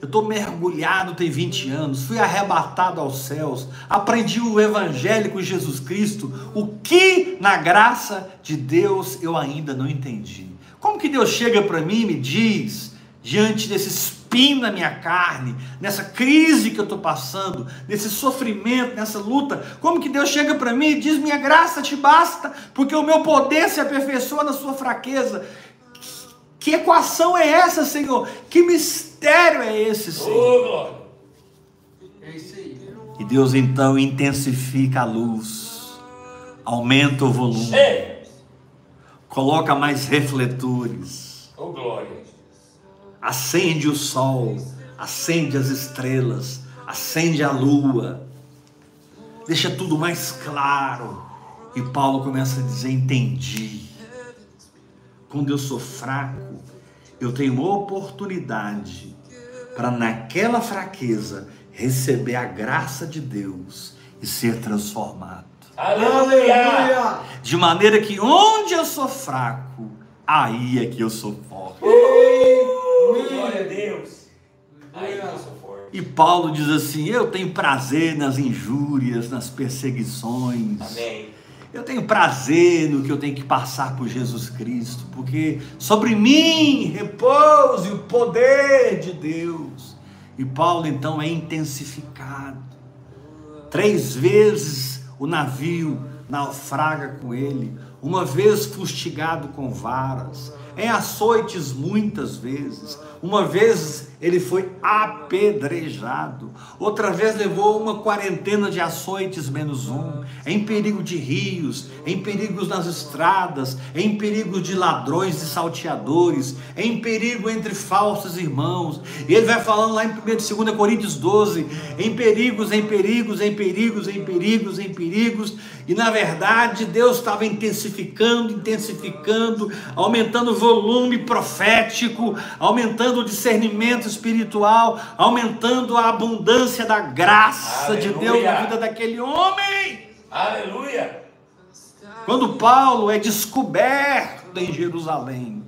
[SPEAKER 1] Eu estou mergulhado tem 20 anos, fui arrebatado aos céus, aprendi o evangelho com Jesus Cristo, o que na graça de Deus eu ainda não entendi. Como que Deus chega para mim e me diz, diante desse espinho na minha carne, nessa crise que eu estou passando, nesse sofrimento, nessa luta, como que Deus chega para mim e diz: Minha graça te basta, porque o meu poder se aperfeiçoa na sua fraqueza. Que equação é essa, Senhor? Que mistério é esse, Senhor?
[SPEAKER 3] É isso aí.
[SPEAKER 1] E Deus então intensifica a luz, aumenta o volume, coloca mais refletores.
[SPEAKER 2] Ô, glória.
[SPEAKER 1] Acende o sol, acende as estrelas, acende a lua, deixa tudo mais claro. E Paulo começa a dizer: Entendi. Quando eu sou fraco, eu tenho uma oportunidade para, naquela fraqueza, receber a graça de Deus e ser transformado.
[SPEAKER 2] Aleluia.
[SPEAKER 3] Aleluia.
[SPEAKER 1] De maneira que onde eu sou fraco, aí é que eu sou forte.
[SPEAKER 2] Glória a Deus. Aí que eu sou forte.
[SPEAKER 1] E Paulo diz assim: Eu tenho prazer nas injúrias, nas perseguições.
[SPEAKER 2] Amém.
[SPEAKER 1] Eu tenho prazer no que eu tenho que passar por Jesus Cristo, porque sobre mim repouse o poder de Deus. E Paulo então é intensificado. Três vezes o navio naufraga com ele, uma vez fustigado com varas, em açoites muitas vezes. Uma vez ele foi apedrejado, outra vez levou uma quarentena de açoites menos um, em perigo de rios, em perigos nas estradas, em perigo de ladrões e salteadores, em perigo entre falsos irmãos. E ele vai falando lá em 1 2 Coríntios 12, em perigos, em perigos, em perigos, em perigos, em perigos. E na verdade Deus estava intensificando, intensificando, aumentando o volume profético, aumentando o discernimento espiritual, aumentando a abundância da graça de Deus na
[SPEAKER 2] Aleluia.
[SPEAKER 1] vida daquele homem.
[SPEAKER 2] Aleluia.
[SPEAKER 1] Quando Paulo é descoberto em Jerusalém,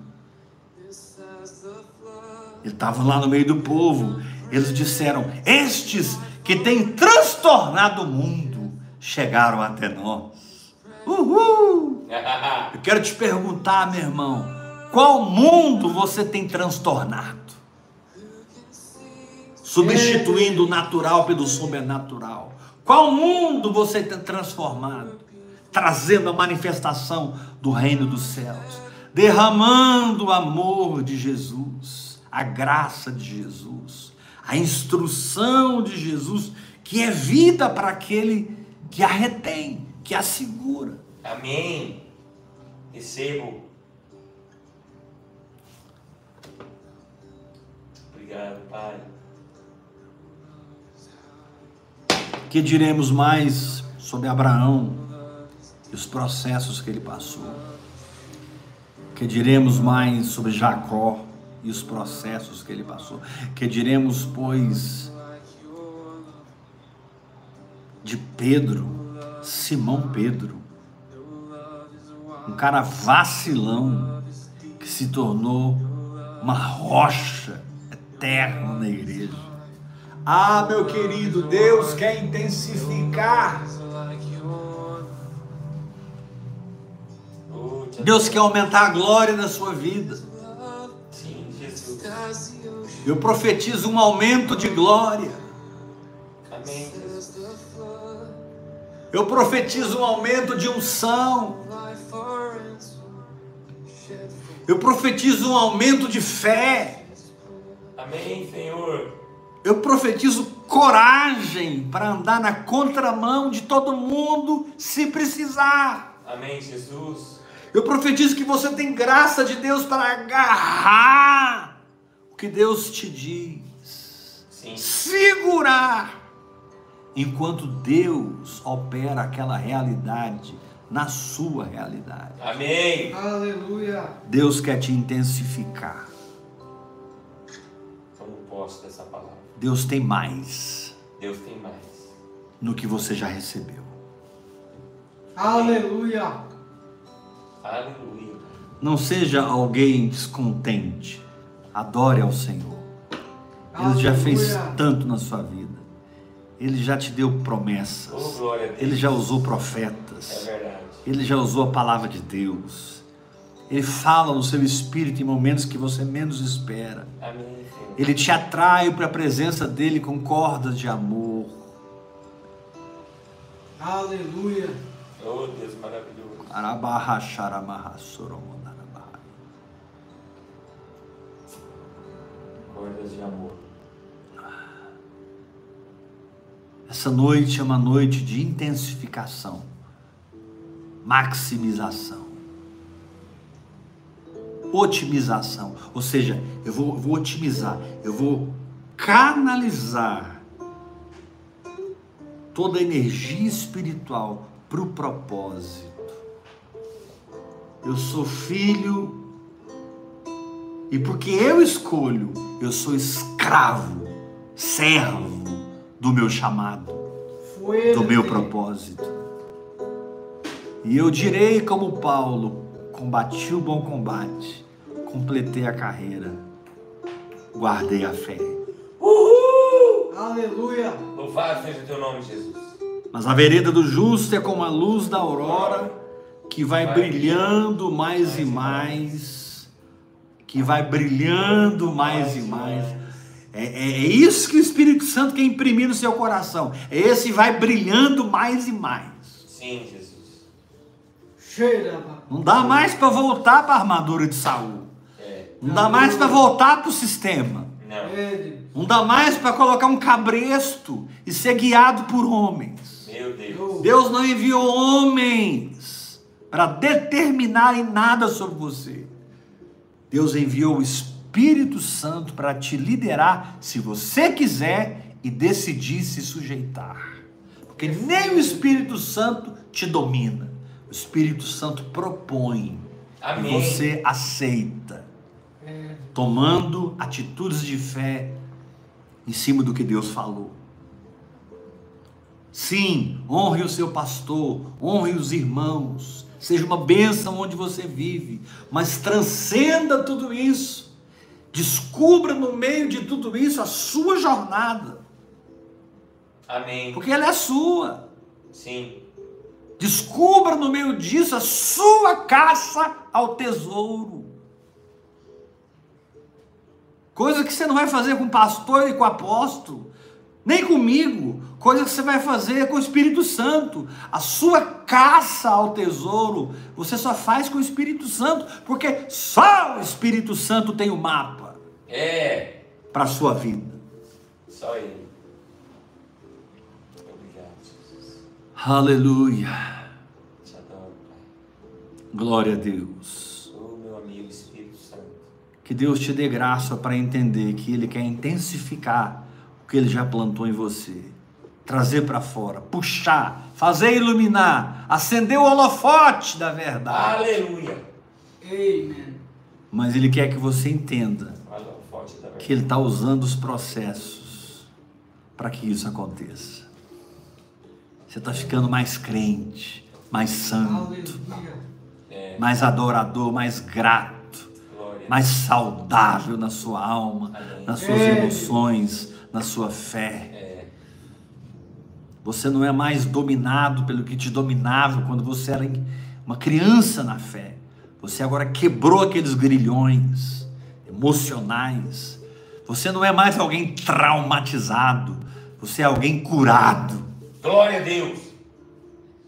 [SPEAKER 1] ele estava lá no meio do povo. Eles disseram: Estes que têm transtornado o mundo chegaram até nós. Uhul! Eu quero te perguntar, meu irmão, qual mundo você tem transtornado? Substituindo o natural pelo sobrenatural. Qual mundo você tem transformado? Trazendo a manifestação do reino dos céus, derramando o amor de Jesus, a graça de Jesus, a instrução de Jesus, que é vida para aquele que a retém, que a segura.
[SPEAKER 2] Amém. Recebo. Obrigado, Pai.
[SPEAKER 1] Que diremos mais sobre Abraão e os processos que ele passou? Que diremos mais sobre Jacó e os processos que ele passou? Que diremos, pois, de Pedro, Simão Pedro, um cara vacilão que se tornou uma rocha eterna na igreja. Ah, meu querido, Deus quer intensificar.
[SPEAKER 2] Te
[SPEAKER 1] Deus quer aumentar a glória na sua vida. Eu profetizo um aumento de glória. Eu profetizo um aumento de unção. Eu profetizo um aumento de fé.
[SPEAKER 2] Amém, Senhor.
[SPEAKER 1] Eu profetizo coragem para andar na contramão de todo mundo se precisar.
[SPEAKER 2] Amém, Jesus.
[SPEAKER 1] Eu profetizo que você tem graça de Deus para agarrar o que Deus te diz,
[SPEAKER 2] Sim.
[SPEAKER 1] segurar, enquanto Deus opera aquela realidade na sua realidade.
[SPEAKER 2] Amém.
[SPEAKER 3] Aleluia.
[SPEAKER 1] Deus quer te intensificar.
[SPEAKER 2] Dessa palavra.
[SPEAKER 1] Deus tem mais
[SPEAKER 2] Deus tem mais.
[SPEAKER 1] no que você já recebeu.
[SPEAKER 3] Aleluia.
[SPEAKER 2] Aleluia.
[SPEAKER 1] Não seja alguém descontente. Adore ao Senhor. Ele já fez
[SPEAKER 3] Aleluia.
[SPEAKER 1] tanto na sua vida. Ele já te deu
[SPEAKER 2] Oh,
[SPEAKER 1] promessas.
[SPEAKER 2] glória a Deus.
[SPEAKER 1] Ele já usou
[SPEAKER 2] É
[SPEAKER 1] profetas.
[SPEAKER 2] verdade.
[SPEAKER 1] Ele já usou a palavra de Deus. Ele fala no seu espírito em momentos que você menos espera. Ele te atrai para a presença dele com cordas de amor.
[SPEAKER 3] Aleluia.
[SPEAKER 2] Oh, Deus maravilhoso. Cordas de amor.
[SPEAKER 1] Essa noite é uma noite de intensificação, maximização, otimização. Ou seja, eu vou, vou otimizar, eu vou canalizar toda a energia espiritual para o propósito. Eu sou filho e porque eu escolho, eu sou escravo, servo do meu chamado, do meu propósito. E eu direi como Paulo: combati o bom combate, completei a carreira, guardei a fé.
[SPEAKER 2] Uhul!
[SPEAKER 3] Aleluia.
[SPEAKER 2] Louvado seja o teu nome, Jesus.
[SPEAKER 1] Mas a vereda do justo é como a luz da aurora, que vai
[SPEAKER 2] Vai
[SPEAKER 1] brilhando mais e mais, que vai brilhando mais e mais. É, é- é isso que o Espírito Santo quer imprimir no seu coração. É esse vai brilhando mais e mais.
[SPEAKER 2] Sim, Jesus.
[SPEAKER 1] Não dá mais para voltar para a armadura de Saul.
[SPEAKER 2] É.
[SPEAKER 1] Não dá mais para voltar para o sistema.
[SPEAKER 2] Não.
[SPEAKER 3] É
[SPEAKER 1] Não dá mais para colocar um cabresto e ser guiado por homens.
[SPEAKER 2] Meu Deus.
[SPEAKER 1] Deus não enviou homens para determinarem nada sobre você. Deus enviou o Espírito Santo para te liderar, se você quiser e decidir se sujeitar. Porque nem o Espírito Santo te domina. O Espírito Santo propõe
[SPEAKER 2] Amém.
[SPEAKER 1] e você aceita,
[SPEAKER 3] é,
[SPEAKER 1] tomando atitudes de fé em cima do que Deus falou. Sim, honre o seu pastor, honre os irmãos, seja uma bênção onde você vive, mas transcenda tudo isso. Descubra no meio de tudo isso a sua jornada,
[SPEAKER 2] Amém.
[SPEAKER 1] porque ela é sua.
[SPEAKER 2] Sim.
[SPEAKER 1] Descubra no meio disso a sua caça ao tesouro. Coisa que você não vai fazer com o pastor e com o apóstolo, nem comigo. Coisa que você vai fazer com o Espírito Santo. A sua caça ao tesouro, você só faz com o Espírito Santo, porque só o Espírito Santo tem o mapa
[SPEAKER 2] É.
[SPEAKER 1] para a sua vida.
[SPEAKER 2] Só ele.
[SPEAKER 1] Aleluia.
[SPEAKER 2] Te adoro, Pai.
[SPEAKER 1] Glória a Deus.
[SPEAKER 2] Oh, meu amigo Espírito Santo.
[SPEAKER 1] Que Deus te dê graça para entender que Ele quer intensificar o que Ele já plantou em você. Trazer para fora, puxar, fazer iluminar, acender o holofote da verdade.
[SPEAKER 2] Aleluia.
[SPEAKER 3] Amen.
[SPEAKER 1] Mas Ele quer que você entenda que. Ele está usando os processos para que isso aconteça. Você está ficando mais crente, mais santo,
[SPEAKER 3] Aleluia.
[SPEAKER 1] Mais adorador, mais grato.
[SPEAKER 2] Glória.
[SPEAKER 1] mais saudável na sua alma, nas suas
[SPEAKER 3] É.
[SPEAKER 1] emoções, na sua fé.
[SPEAKER 2] É.
[SPEAKER 1] Você não é mais dominado pelo que te dominava quando você era uma criança na fé. Você agora quebrou aqueles grilhões emocionais. Você não é mais alguém traumatizado. Você é alguém curado.
[SPEAKER 2] Glória a Deus.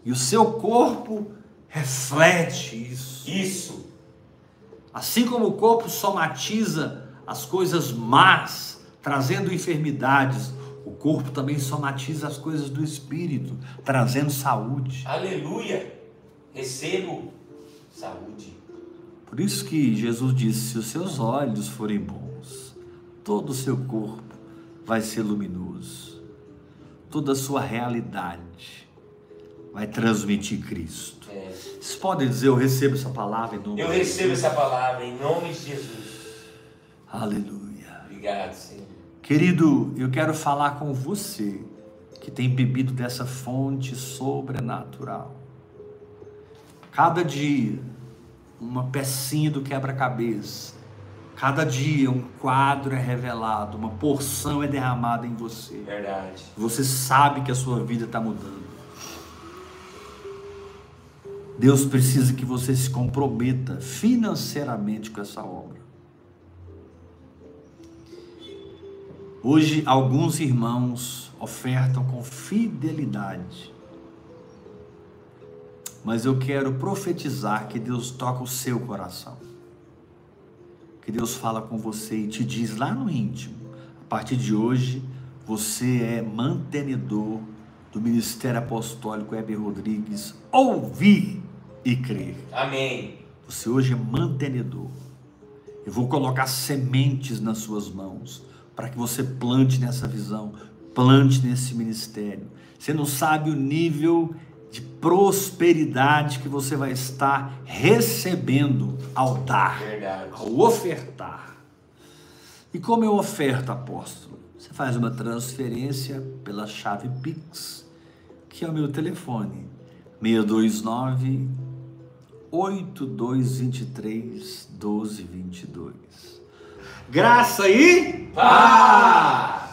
[SPEAKER 1] E o seu corpo reflete isso.
[SPEAKER 2] Isso.
[SPEAKER 1] Assim como o corpo somatiza as coisas más, trazendo enfermidades, O corpo também somatiza as coisas do espírito, trazendo saúde.
[SPEAKER 2] Aleluia. Recebo saúde.
[SPEAKER 1] Por isso que Jesus disse: se os seus olhos forem bons, todo o seu corpo vai ser luminoso, toda a sua realidade vai transmitir Cristo.
[SPEAKER 2] É.
[SPEAKER 1] Vocês podem dizer: Eu recebo essa palavra em nome
[SPEAKER 2] Eu
[SPEAKER 1] de
[SPEAKER 2] recebo
[SPEAKER 1] Jesus?
[SPEAKER 2] essa palavra em nome de Jesus.
[SPEAKER 1] Aleluia.
[SPEAKER 2] Obrigado, Senhor.
[SPEAKER 1] Querido, eu quero falar com você que tem bebido dessa fonte sobrenatural. Cada dia, uma pecinha do quebra-cabeça. Cada dia, um quadro é revelado, uma porção é derramada em você.
[SPEAKER 2] Verdade.
[SPEAKER 1] Você sabe que a sua vida está mudando. Deus precisa que você se comprometa financeiramente com essa obra. Hoje, alguns irmãos ofertam com fidelidade. Mas eu quero profetizar que Deus toca o seu coração. Que Deus fala com você e te diz lá no íntimo: a partir de hoje, você é mantenedor do Ministério Apostólico Heber Rodrigues. Ouvir e crer.
[SPEAKER 2] Amém.
[SPEAKER 1] Você hoje é mantenedor. Eu vou colocar sementes nas suas mãos para que você plante nessa visão, plante nesse ministério. Você não sabe o nível de prosperidade que você vai estar recebendo ao dar,
[SPEAKER 2] Verdade.
[SPEAKER 1] ao ofertar. E como eu oferto, apóstolo? Você faz uma transferência pela chave Pix, que é o meu telefone, 629 8223 1222. Graça e
[SPEAKER 2] Paz!